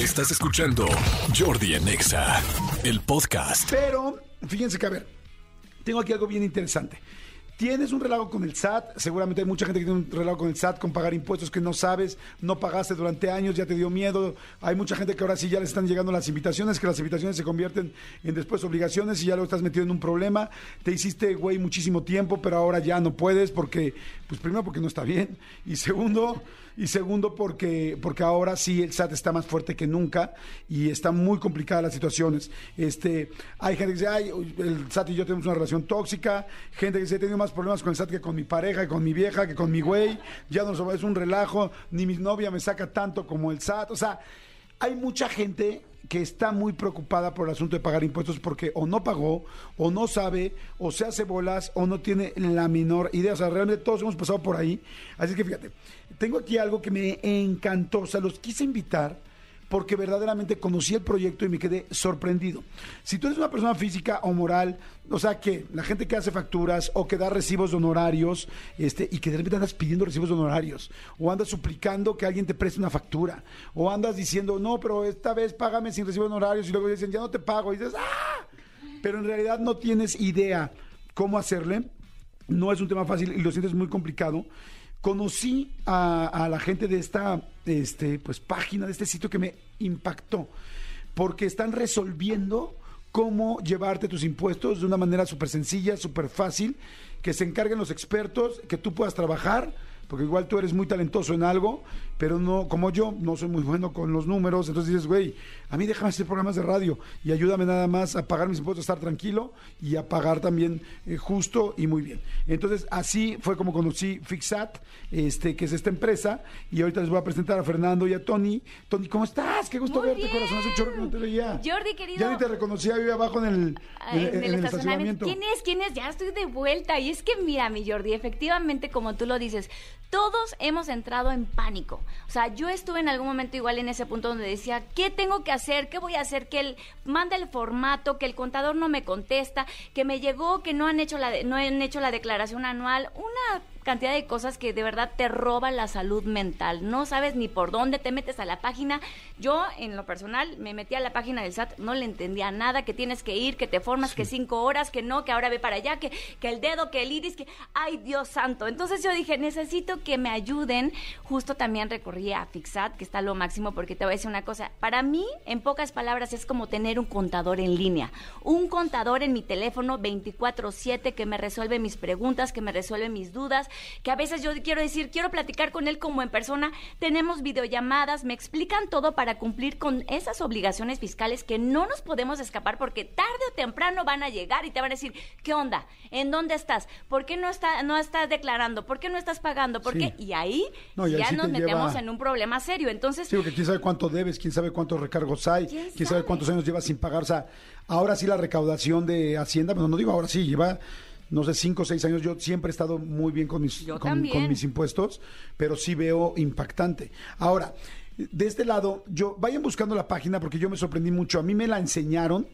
Estás escuchando Jordi en Exa, el podcast. Pero, fíjense que, a ver, tengo aquí algo bien interesante. Tienes un relajo con el SAT, seguramente hay mucha gente que tiene un relajo con el SAT, con pagar impuestos que no sabes, no pagaste durante años, ya te dio miedo. Hay mucha gente que ahora sí ya le están llegando las invitaciones, que las invitaciones se convierten en después obligaciones y ya lo estás metido en un problema. Te hiciste, güey, muchísimo tiempo, pero ahora ya no puedes porque, pues primero porque no está bien y segundo, y segundo porque, porque ahora sí el SAT está más fuerte que nunca y está muy complicada las situaciones. Este, hay gente que dice, ay, el SAT y yo tenemos una relación tóxica, gente que dice, he tenido más problemas con el SAT que con mi pareja, que con mi vieja, que con mi güey, ya no es un relajo, ni mi novia me saca tanto como el SAT, o sea, hay mucha gente que está muy preocupada por el asunto de pagar impuestos porque o no pagó, o no sabe, o se hace bolas, o no tiene la menor idea. O sea, realmente todos hemos pasado por ahí. Así que fíjate, tengo aquí algo que me encantó. O sea, los quise invitar porque verdaderamente conocí el proyecto y me quedé sorprendido. Si tú eres una persona física o moral, o sea, que la gente que hace facturas o que da recibos de honorarios, este, y que de repente andas pidiendo recibos de honorarios, o andas suplicando que alguien te preste una factura, o andas diciendo, no, pero esta vez págame sin recibo de honorarios, y luego dicen, ya no te pago, y dices, ¡ah! Pero en realidad no tienes idea cómo hacerle, no es un tema fácil y lo sientes muy complicado conocí a, la gente de esta este, pues, página, de este sitio que me impactó, porque están resolviendo cómo llevarte tus impuestos de una manera súper sencilla, súper fácil, que se encarguen los expertos, que tú puedas trabajar porque igual tú eres muy talentoso en algo, pero no, como yo, no soy muy bueno con los números, entonces dices, güey, a mí déjame hacer programas de radio y ayúdame nada más a pagar mis impuestos, a estar tranquilo y a pagar también eh, justo y muy bien. Entonces, así fue como conocí Fixat, este, que es esta empresa, y ahorita les voy a presentar a Fernando y a Tony. Tony, ¿cómo estás? Qué gusto verte, corazón, hace chorro que no te veía. Jordi, querido. Ya ni te reconocía ahí abajo en el, en, el, estacionamiento. ¿Quién es? ¿Quién es? Ya estoy de vuelta. Y es que mira, mi Jordi, efectivamente, como tú lo dices, todos hemos entrado en pánico. O sea, yo estuve en algún momento igual en ese punto donde decía, ¿qué tengo que hacer? ¿Qué voy a hacer? Que él manda el formato, que el contador no me contesta, que me llegó, que no han hecho la, no han hecho la declaración anual. Una cantidad de cosas que de verdad te roban la salud mental. No sabes ni por dónde te metes a la página. Yo, en lo personal, me metí a la página del SAT, no le entendía nada, que tienes que ir, que te formas, que cinco horas, que no, que ahora ve para allá, que, que el dedo, que el iris, que, ay Dios santo. Entonces yo dije, necesito que me ayuden. Justo también recorrí a Fixat, que está lo máximo, porque te voy a decir una cosa. Para mí, en pocas palabras, es como tener un contador en línea. Un contador en mi teléfono 24-7 que me resuelve mis preguntas, que me resuelve mis dudas, que a veces yo quiero decir, quiero platicar con él como en persona, tenemos videollamadas, me explican todo para cumplir con esas obligaciones fiscales que no nos podemos escapar porque tarde o temprano van a llegar y te van a decir, ¿qué onda? ¿En dónde estás? ¿Por qué no, está, no estás declarando? ¿Por qué no estás pagando? ¿Por qué? Y ahí ya nos metemos en un problema serio. Entonces, sí, porque quién sabe cuánto debes, quién sabe cuántos recargos hay, quién, sabe? cuántos años llevas sin pagar. O sea, ahora sí la recaudación de Hacienda, pero no digo ahora sí, lleva no sé, cinco o seis años, yo siempre he estado muy bien con mis, con, mis impuestos, pero sí veo impactante. Ahora, de este lado, yo vayan buscando la página porque yo me sorprendí mucho. A mí me la enseñaron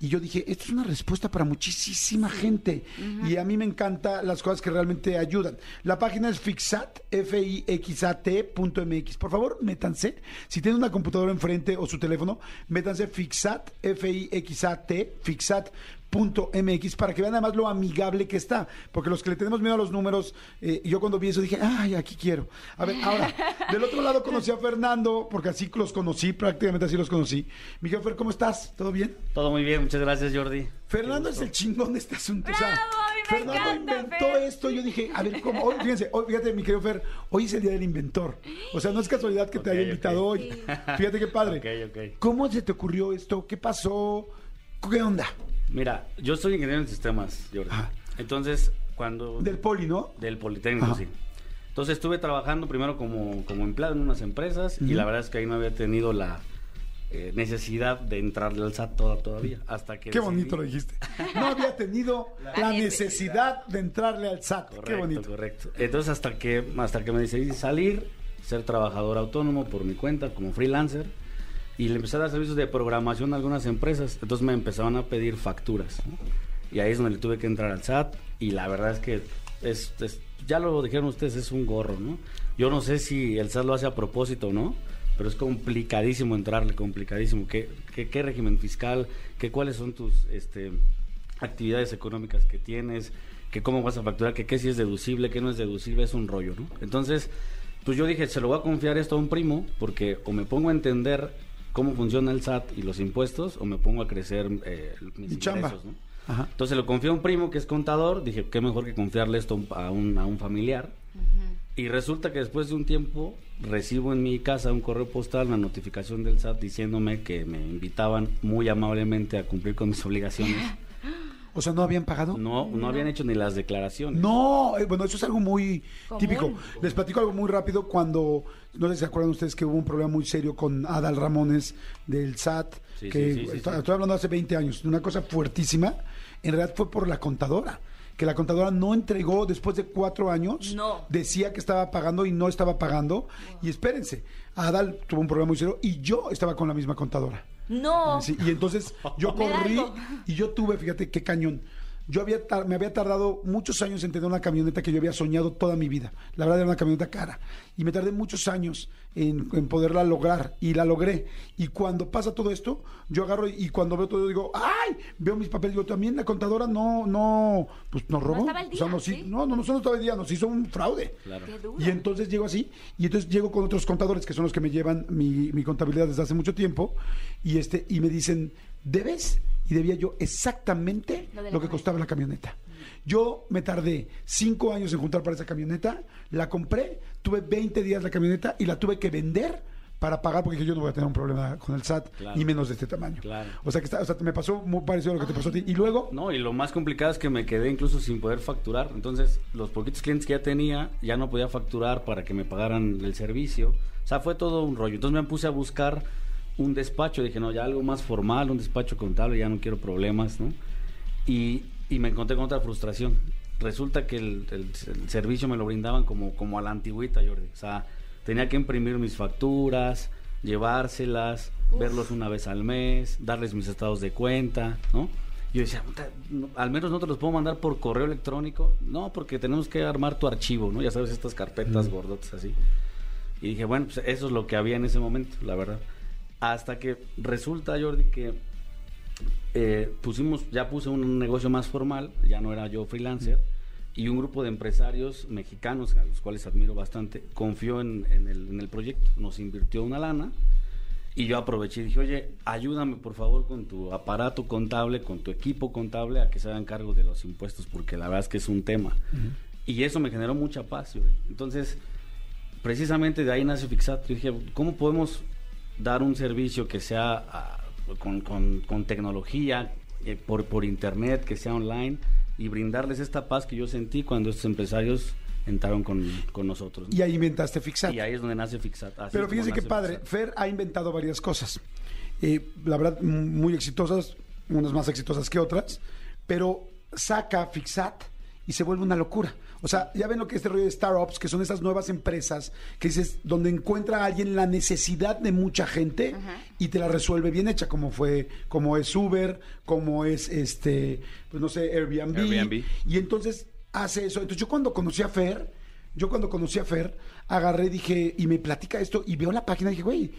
y yo dije, esto es una respuesta para muchísima gente. Y a mí me encantan las cosas que realmente ayudan. La página es fixat, f i x a .mx. Por favor, métanse. Si tienen una computadora enfrente o su teléfono, métanse fixat, f i x a fixat .mx para que vean además lo amigable que está, porque los que le tenemos miedo a los números, eh, yo cuando vi eso dije, ay, aquí quiero. A ver, ahora, del otro lado conocí a Fernando, porque así los conocí, prácticamente así los conocí. Miguel Fer, ¿cómo estás? ¿Todo bien? Todo muy bien, muchas gracias Jordi. Fernando es el chingón de este asunto. o sea, Fernando inventó esto. Yo dije, a ver, ¿cómo? Hoy, fíjense, hoy, fíjate, mi querido Fer, hoy es el día del inventor. O sea, no es casualidad que te haya invitado hoy. Fíjate qué padre. ¿Cómo se te ocurrió esto? ¿Qué pasó? ¿Qué onda? Mira, yo soy ingeniero en sistemas, Jordi. Entonces, cuando... Del poli, ¿no? Del Politécnico, sí. Entonces estuve trabajando primero como, como empleado en unas empresas y la verdad es que ahí no había tenido la eh, necesidad de entrarle al SAT todavía. Hasta que Qué bonito lo dijiste. No había tenido la, necesidad de entrarle al SAT. Correcto, Qué bonito. Correcto. Entonces hasta que, hasta que me decidí salir, ser trabajador autónomo por mi cuenta como freelancer y le empecé a dar servicios de programación a algunas empresas. Entonces me empezaban a pedir facturas. Y ahí es donde le tuve que entrar al SAT. Y la verdad es que es, ya lo dijeron ustedes, es un gorro, ¿no? Yo no sé si el SAT lo hace a propósito o no, pero es complicadísimo entrarle, complicadísimo. ¿Qué, qué, qué régimen fiscal? ¿Qué, ¿Cuáles son tus este, actividades económicas que tienes? ¿Qué cómo vas a facturar? ¿Qué, qué si es deducible? ¿Qué no es deducible? Es un rollo, ¿no? Entonces, pues yo dije, se lo voy a confiar esto a un primo, porque o me pongo a entender cómo funciona el SAT y los impuestos, o me pongo a crecer eh, mis Mi chamba. ingresos, ¿no? Ajá. Entonces lo confié a un primo que es contador, dije, qué mejor que confiarle esto a un, a un familiar. Y resulta que después de un tiempo recibo en mi casa un correo postal, una notificación del SAT diciéndome que me invitaban muy amablemente a cumplir con mis obligaciones. O sea, ¿no habían pagado? No, no habían hecho ni las declaraciones. No, eh, bueno, eso es algo muy Común. típico. Les platico algo muy rápido cuando, no sé si se acuerdan ustedes que hubo un problema muy serio con Adal Ramones del SAT, Sí, que sí, estoy, sí. estoy hablando hace 20 años, de una cosa fuertísima, en realidad fue por la contadora, que la contadora no entregó después de cuatro años, No. decía que estaba pagando y no estaba pagando, y espérense, Adal tuvo un problema muy serio y yo estaba con la misma contadora. No. Sí, y entonces yo corrí y yo tuve, fíjate qué cañón. Yo había me había tardado muchos años en tener una camioneta que yo había soñado toda mi vida. La verdad era una camioneta cara. Y me tardé muchos años en, en poderla lograr. Y la logré. Y cuando pasa todo esto, yo agarro y, cuando veo todo, digo, ¡ay! Veo mis papeles. Digo, también la contadora no, no, pues nos robó. estaba al O sea, nos no, no, no solo estaba el día, nos hizo un fraude. Claro. Qué duro. Y entonces llego así, y entonces llego con otros contadores que son los que me llevan mi, mi contabilidad desde hace mucho tiempo, y este, y me dicen, ¿debes? Y debía yo exactamente Lo de la lo que camioneta. costaba la camioneta. Yo me tardé cinco años en juntar para esa camioneta, la compré, tuve 20 días la camioneta y la tuve que vender para pagar porque dije, yo no voy a tener un problema con el SAT, Claro. ni menos de este tamaño. Claro. O sea que está- o sea, me pasó muy parecido a lo que te pasó a ti. Y luego, No, y lo más complicado es que me quedé incluso sin poder facturar. Entonces, los poquitos clientes que ya tenía, ya no podía facturar para que me pagaran el servicio. O sea, fue todo un rollo. Entonces me puse a buscar un despacho. Dije, no, ya algo más formal, un despacho contable, ya no quiero problemas, ¿no? Y, y me encontré con otra frustración. Resulta que el, el- el servicio me lo brindaban como, como a la antigüita, Jordi. O sea, tenía que imprimir mis facturas, llevárselas, verlos una vez al mes, darles mis estados de cuenta, ¿no? Yo decía, "Puta, no, al menos no te los puedo mandar por correo electrónico. No, porque tenemos que armar tu archivo, ¿no? Ya sabes, estas carpetas gordotas así. Y dije, bueno, pues eso es lo que había en ese momento, la verdad. Hasta que resulta, Jordi, que eh, pusimos, ya puse un negocio más formal, ya no era yo freelancer, y un grupo de empresarios mexicanos, a los cuales admiro bastante, confió en, en el, en el proyecto, nos invirtió una lana, y yo aproveché y dije, oye, ayúdame por favor con tu aparato contable, con tu equipo contable, a que se hagan cargo de los impuestos, porque la verdad es que es un tema. Y eso me generó mucha paz, Jordi. Entonces, precisamente de ahí nace Fixat. Yo dije, ¿cómo podemos dar un servicio que sea ah, con, con- con tecnología, eh, por, por internet, que sea online, y brindarles esta paz que yo sentí cuando estos empresarios entraron con, con nosotros? ¿no? y ahí inventaste Fixat. Y ahí es donde nace Fixat. así Pero fíjense nace padre, Fixat. Fer ha inventado varias cosas. Eh, la verdad, muy exitosas, unas más exitosas que otras, pero saca Fixat y se vuelve una locura. O sea, ya ven lo que es este rollo de startups, que son esas nuevas empresas que dices, donde encuentra a alguien la necesidad de mucha gente y te la resuelve bien hecha, como fue, como es Uber, como es este, pues no sé, Airbnb. Airbnb. Y entonces hace eso. Entonces yo cuando conocí a Fer, yo cuando conocí a Fer, agarré, dije, y me platica esto, y veo la página y dije, güey,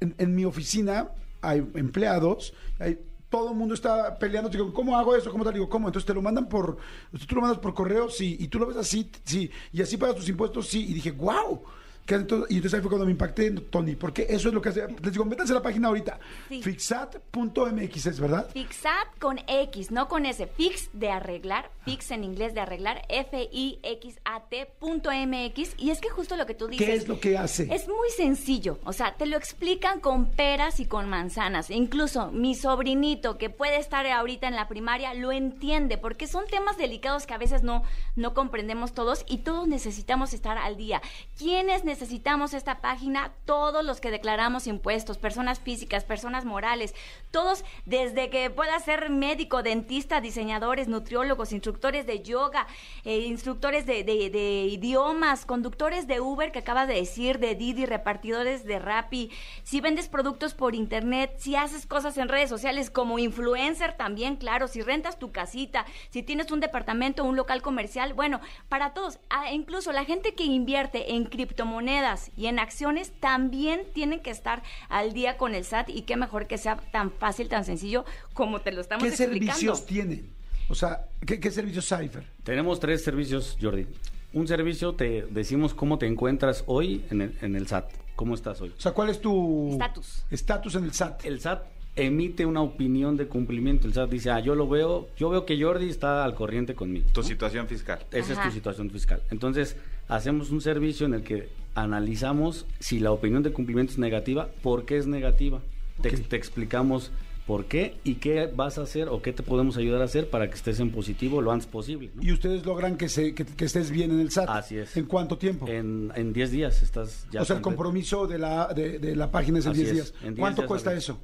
en, en mi oficina hay empleados, hay- todo el mundo está peleando, digo, ¿cómo hago eso? ¿Cómo te digo? ¿Cómo? Entonces te lo mandan por, tú lo mandas por correo, sí, y tú lo ves así, sí, y así pagas tus impuestos, sí, y dije, wow. ¿Qué hace todo? Y entonces ahí fue cuando me impacté, Tony, porque eso es lo que hace. Les digo, métanse a la página ahorita. Sí. Fixat.mx es, ¿verdad? Fixat con X, no con S. Fix de arreglar, fix en inglés de arreglar, F-I-X-A-T punto MX. Y es que justo lo que tú dices. ¿Qué es lo que hace? Es muy sencillo, o sea, te lo explican con peras y con manzanas. Incluso mi sobrinito, que puede estar ahorita en la primaria, lo entiende, porque son temas delicados que a veces no, no comprendemos todos y todos necesitamos estar al día. ¿Quiénes necesitamos esta página? Todos los que declaramos impuestos, personas físicas, personas morales, todos desde que pueda ser médico, dentista, diseñadores, nutriólogos, instructores de yoga, eh, instructores de, de- idiomas, conductores de Uber que acabas de decir, de Didi, repartidores de Rappi, si vendes productos por internet, si haces cosas en redes sociales como influencer también, claro, si rentas tu casita, si tienes un departamento, un local comercial, bueno, para todos, Ah, incluso la gente que invierte en criptomonedas, criptomonedas y en acciones también tienen que estar al día con el SAT y qué mejor que sea tan fácil, tan sencillo como te lo estamos ¿Qué explicando. servicios tienen? O sea, ¿qué, qué servicios Cypher? Tenemos tres servicios, Jordi. Un servicio te decimos cómo te encuentras hoy en el, en el SAT. ¿Cómo estás hoy? O sea, ¿cuál es tu Estatus. estatus en el SAT? El SAT emite una opinión de cumplimiento. El SAT dice, ah, yo lo veo, yo veo que Jordi está al corriente conmigo. Tu situación fiscal. Esa es tu situación fiscal. Entonces, hacemos un servicio en el que analizamos si la opinión de cumplimiento es negativa, por qué es negativa. Te, explicamos por qué y qué vas a hacer o qué te podemos ayudar a hacer para que estés en positivo lo antes posible. ¿no? Y ustedes logran que, se, que, que estés bien en el SAT. Así es. ¿En cuánto tiempo? En en 10 días estás ya. o sea, el compromiso de la, de, de la página es en Así 10 es, días. en 10 ¿Cuánto días cuesta eso?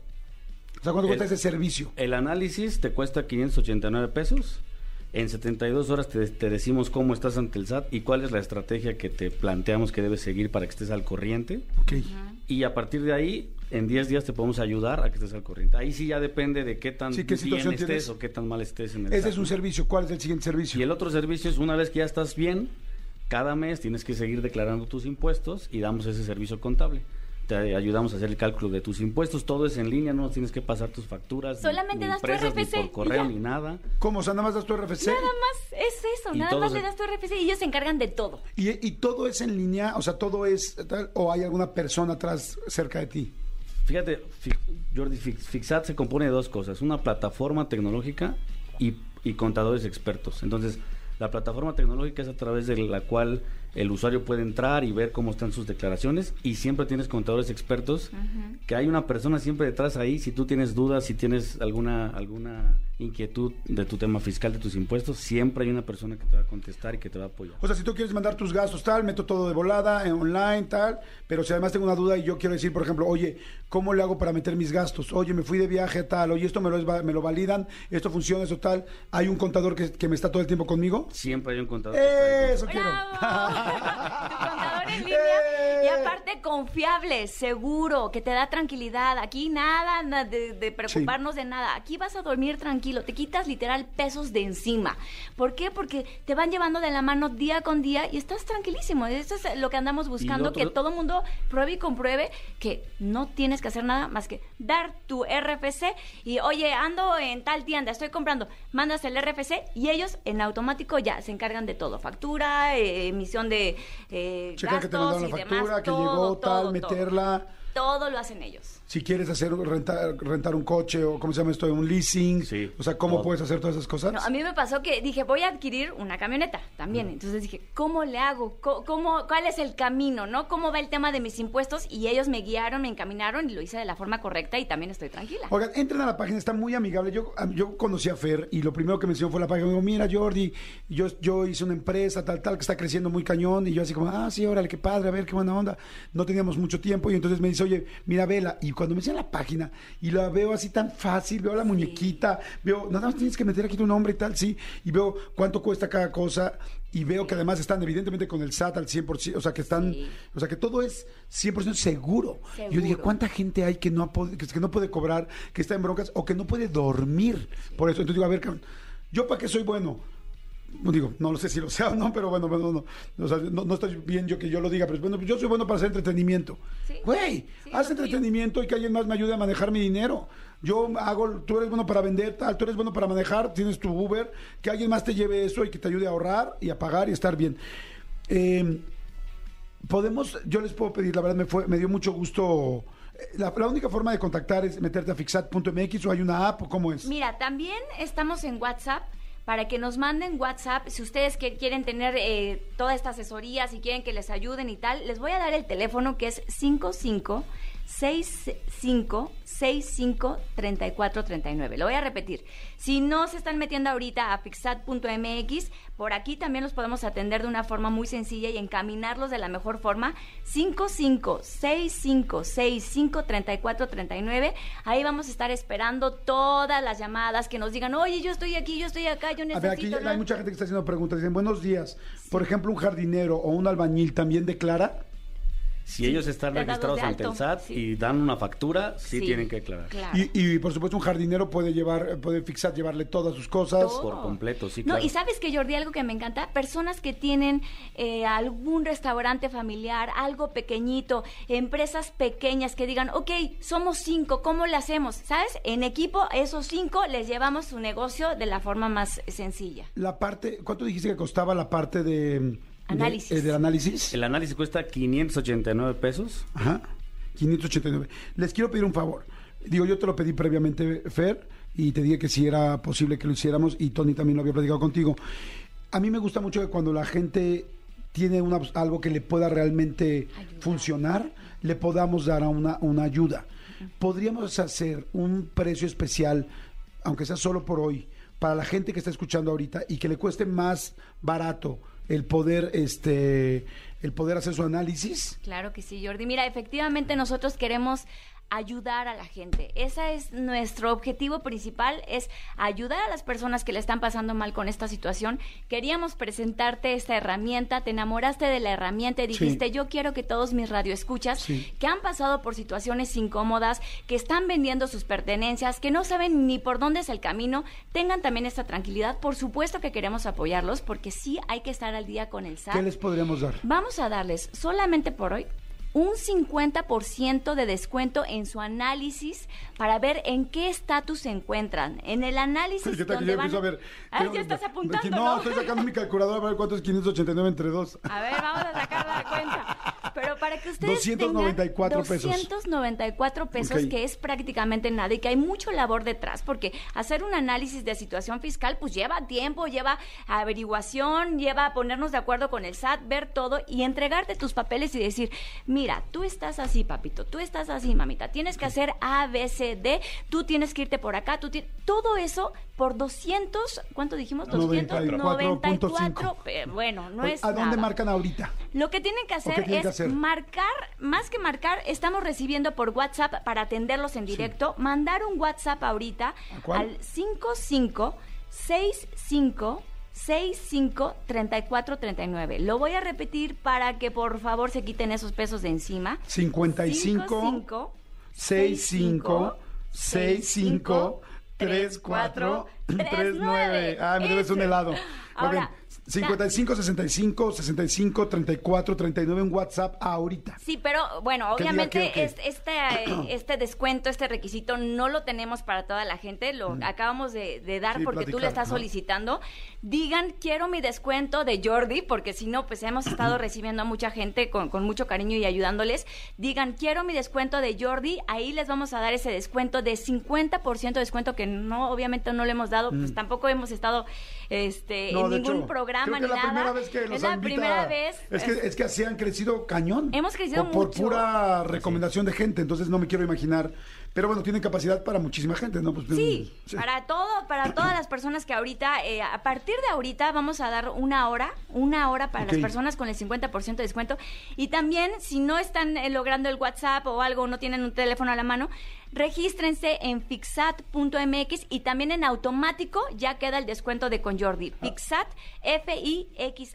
O sea, ¿cuánto cuesta ese servicio? El análisis te cuesta 589 pesos. En 72 horas te, te decimos cómo estás ante el SAT y cuál es la estrategia que te planteamos que debes seguir para que estés al corriente. Y a partir de ahí, en 10 días te podemos ayudar a que estés al corriente. Ahí sí ya depende de qué tan Sí, qué bien estés tienes. o qué tan mal estés en el Ese SAT, es un servicio. ¿Cuál es el siguiente servicio? Y el otro servicio es una vez que ya estás bien, cada mes tienes que seguir declarando tus impuestos y damos ese servicio contable. Te ayudamos a hacer el cálculo de tus impuestos, todo es en línea, no tienes que pasar tus facturas. Solamente ni das tu impresas, ni RFC por y correo ni nada. ¿Cómo? O sea, nada más das tu RFC. Nada más es eso, Y nada más se- le das tu RFC y ellos se encargan de todo. ¿Y, y todo es en línea? O sea, todo es tal, o hay alguna persona atrás cerca de ti? Fíjate, Jordi, Fix- Fixat se compone de dos cosas, una plataforma tecnológica y, y contadores expertos. Entonces, la plataforma tecnológica es a través de la cual el usuario puede entrar y ver cómo están sus declaraciones y siempre tienes contadores expertos, que hay una persona siempre detrás ahí, si tú tienes dudas, si tienes alguna, alguna inquietud de tu tema fiscal, de tus impuestos, siempre hay una persona que te va a contestar y que te va a apoyar. O sea, si tú quieres mandar tus gastos, tal, meto todo de volada, en online, tal, pero si además tengo una duda y yo quiero decir, por ejemplo, oye, ¿cómo le hago para meter mis gastos? Oye, me fui de viaje, tal, oye, esto me lo, es- me lo validan, esto funciona, eso tal, hay un contador que, que me está todo el tiempo conmigo. Siempre hay un contador. que está ahí. Eso quiero. Contador en línea ¡Eh! y aparte confiable, seguro, que te da tranquilidad. Aquí nada na- de, de preocuparnos de nada. Aquí vas a dormir tranquilo, te quitas literal pesos de encima. ¿Por qué? Porque te van llevando de la mano día con día y estás tranquilísimo. Eso es lo que andamos buscando, otro- que todo mundo pruebe y compruebe que no tienes que hacer nada más que dar tu RFC y oye, ando en tal tienda, estoy comprando, mandas el RFC y ellos en automático ya se encargan de todo, factura, eh, emisión de eh, Checar que te gastos mandaron la y factura, demás, que todo, llegó, tal, todo, meterla. Todo lo hacen ellos. Si quieres hacer rentar, rentar un coche o cómo se llama esto, un leasing, Sí, o sea, ¿cómo todo. puedes hacer todas esas cosas? No, a mí me pasó que dije, voy a adquirir una camioneta también. Entonces dije, ¿cómo le hago? ¿Cómo, ¿Cuál es el camino? ¿no? ¿Cómo va el tema de mis impuestos? Y ellos me guiaron, me encaminaron y lo hice de la forma correcta y también estoy tranquila. Oigan, entren a la página, está muy amigable. Yo, yo conocí a Fer y lo primero que me enseñó fue la página. Me dijo, mira, Jordi, yo, yo hice una empresa tal, tal, que está creciendo muy cañón. Y yo así como, ah, sí, órale, qué padre, a ver, qué buena onda. No teníamos mucho tiempo y entonces me dice, oye, mira, vela. Y cuando me enseña la página y la veo así tan fácil, veo la muñequita, veo, nada más tienes que meter aquí tu nombre y tal, sí. Y veo cuánto cuesta cada cosa. Y veo que además están evidentemente con el SAT al 100%, o sea, que están, Sí. o sea, que todo es 100% seguro. Y Yo dije, Seguro. ¿cuánta gente hay que no, pod- que, no puede cobrar, que está en broncas o que no puede dormir? Por eso, entonces digo, a ver, ¿yo para qué soy bueno? No Digo, no lo sé si lo sea o no, pero bueno, bueno, no, no, o sea, no, no estoy bien yo que yo lo diga, pero bueno, yo soy bueno para hacer entretenimiento. Güey, Sí, haz entretenimiento y que alguien más me ayude a manejar mi dinero. Yo hago, tú eres bueno para vender tal, tú eres bueno para manejar, tienes tu Uber, que alguien más te lleve eso y que te ayude a ahorrar y a pagar y estar bien. Eh, podemos, yo les puedo pedir, la verdad me fue, me dio mucho gusto. eh, La, la única forma de contactar es meterte a fixat.mx o hay una app o cómo es. Mira, también estamos en WhatsApp para que nos manden WhatsApp si ustedes que quieren tener eh, toda esta asesoría, si quieren que les ayuden y tal. Les voy a dar el teléfono que es 55 65 65 34 39. Lo voy a repetir. Si no se están metiendo ahorita a fixat.mx, por aquí también los podemos atender de una forma muy sencilla y encaminarlos de la mejor forma. 55 65 65 34 39. Ahí vamos a estar esperando todas las llamadas que nos digan, oye, yo estoy aquí, yo estoy acá, yo A necesito. ver, aquí ¿no?". hay mucha gente que está haciendo preguntas. Dicen, buenos días. Por ejemplo, un jardinero o un albañil también declara. Si ellos están registrados ante el SAT sí. y dan una factura, sí, Sí, tienen que aclarar. Claro. Y, y, por supuesto un jardinero puede llevar, puede fixar, llevarle todas sus cosas. Todo. Por completo, sí, No, claro. y sabes que Jordi, algo que me encanta, personas que tienen eh, algún restaurante familiar, algo pequeñito, empresas pequeñas que digan, ok, somos cinco, ¿cómo le hacemos? ¿Sabes? En equipo, esos cinco les llevamos su negocio de la forma más sencilla. La parte, ¿cuánto dijiste que costaba la parte de de- Análisis. eh, del análisis? El análisis cuesta 589 pesos. Ajá. 589. Les quiero pedir un favor. Digo, yo te lo pedí previamente, Fer, y te dije que si era posible que lo hiciéramos, y Tony también lo había platicado contigo. A mí me gusta mucho que cuando la gente tiene una, algo que le pueda realmente funcionar, le podamos dar a una, una ayuda. Podríamos hacer un precio especial, aunque sea solo por hoy, para la gente que está escuchando ahorita y que le cueste más barato el poder, este, el poder hacer su análisis. Claro que sí, Jordi. Mira, efectivamente nosotros queremos ayudar a la gente. Ese es nuestro objetivo principal, es ayudar a las personas que le están pasando mal con esta situación. Queríamos presentarte esta herramienta, te enamoraste de la herramienta y dijiste, Sí. yo quiero que todos mis radioescuchas Sí. que han pasado por situaciones incómodas, que están vendiendo sus pertenencias, que no saben ni por dónde es el camino, tengan también esta tranquilidad. Por supuesto que queremos apoyarlos porque sí hay que estar al día con el SAT. ¿Qué les podríamos dar? Vamos a darles solamente por hoy un 50% de descuento en su análisis para ver en qué estatus se encuentran. En el análisis ¿Qué tal que donde yo van... a ver? Ay, ¿qué- ya estás apuntando, No, ¿no? estoy sacando mi calculadora para ver cuánto es 589 entre dos. A ver, vamos a sacar la cuenta. Pero para que ustedes 294 tengan pesos. 294 pesos, Ok. que es prácticamente nada y que hay mucho labor detrás, porque hacer un análisis de situación fiscal pues lleva tiempo, lleva averiguación, lleva ponernos de acuerdo con el SAT, ver todo y entregarte tus papeles y decir, mira, tú estás así, papito, tú estás así, mamita, tienes que hacer A, B, C, D, tú tienes que irte por acá, tú tienes... Todo eso por 200, ¿cuánto dijimos? 94.5. 294, pe- bueno, no es ¿A dónde nada. marcan ahorita? Lo que tienen que hacer tienen es que hacer? Marcar, más que marcar, estamos recibiendo por WhatsApp para atenderlos en directo, mandar un WhatsApp ahorita ¿A cuál? al 55 65 65 34 39. Lo voy a repetir para que por favor se quiten esos pesos de encima. 55 65 65 34 39. Ah, me debes un helado. Ahora, bien. 55 65 65 34 39 en WhatsApp ahorita. Sí, pero bueno, ¿Qué día, obviamente este, este descuento, este requisito no lo tenemos para toda la gente, lo acabamos de, de dar Mm. Sí, porque tú platicar, le estás ¿no? solicitando. Digan, quiero mi descuento de Jordi, porque si no, pues hemos estado recibiendo a mucha gente con, con mucho cariño y ayudándoles. Digan, quiero mi descuento de Jordi, ahí les vamos a dar ese descuento de 50% de descuento que no, obviamente no le hemos dado, pues tampoco hemos estado este, Mm. No, en ningún hecho, programa creo que ni es la primera vez que los es la invita- primera vez. Es que, es que así han crecido cañón. Hemos crecido por, por mucho. pura recomendación de gente, entonces no me quiero imaginar. Pero bueno, tienen capacidad para muchísima gente, ¿no? Pues, Sí, sí. para todo, para todas las personas que ahorita, eh, a partir de ahorita vamos a dar una hora, una hora para las personas con el 50% de descuento. Y también, si no están eh, logrando el WhatsApp o algo, no tienen un teléfono a la mano, regístrense en fixat.mx y también en automático ya queda el descuento de con Jordi. Fixat, F-I-X-A-T.mx,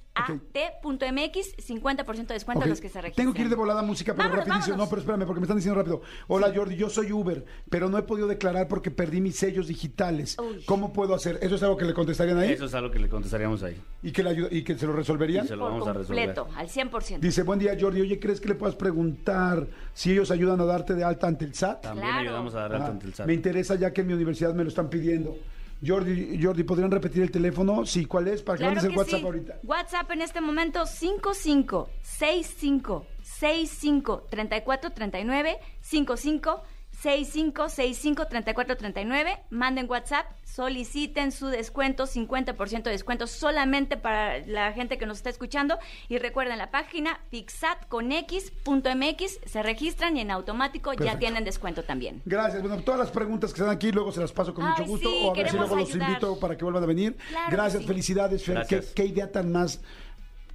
50% de descuento Ok, a los que se registren. Tengo que ir de volada a música, pero Vámonos, rapidísimo. vámonos. No, pero espérame, porque me están diciendo rápido. Hola Jordi, yo soy Uber, pero no he podido declarar porque perdí mis sellos digitales. Uy. ¿Cómo puedo hacer? ¿Eso es algo que le contestarían ahí? Eso es algo que le contestaríamos ahí. ¿Y que, le ayuda- y que se lo resolverían? Y se lo Por vamos a resolver. completo, al 100%. Dice, buen día Jordi, oye, ¿crees que le puedas preguntar si ellos ayudan a darte de alta ante el SAT? También Claro. Ayudamos a dar alta Ah, ante el SAT. Me interesa ya que en mi universidad me lo están pidiendo. Jordi, Jordi, ¿podrían repetir el teléfono? Sí, ¿cuál es? Para que Claro mandes el que WhatsApp sí. ahorita. WhatsApp en este momento 55 65 65 34 39 55 65 65 34 39. Manden WhatsApp, soliciten su descuento, 50% de descuento solamente para la gente que nos está escuchando. Y recuerden la página fixatconx.mx, se registran y en automático ya tienen descuento también. Gracias. Bueno, todas las preguntas que están aquí luego se las paso con Ay, mucho gusto. sí, o a ver si luego los invito para que vuelvan a venir. Claro Gracias, sí. felicidades, Fer. Qué, Gracias. qué idea tan más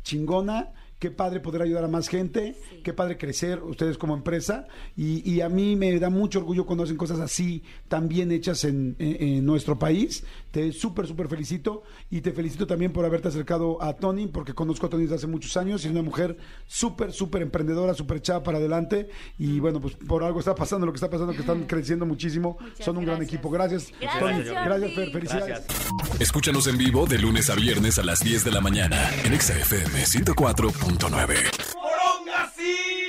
chingona Qué padre poder ayudar a más gente, qué padre crecer ustedes como empresa. Y, a mí me da mucho orgullo cuando hacen cosas así, tan bien hechas en, nuestro país. Te súper, súper felicito. Y te felicito también por haberte acercado a Tony, porque conozco a Tony desde hace muchos años y es una mujer súper, súper emprendedora, súper echada para adelante. Y bueno, pues por algo está pasando lo que está pasando, que están creciendo muchísimo. Son un gran equipo. Gracias. Tony. gracias Fer, felicidades. Gracias. Escúchanos en vivo de lunes a viernes a las 10 de la mañana en XFM 104. 106.9.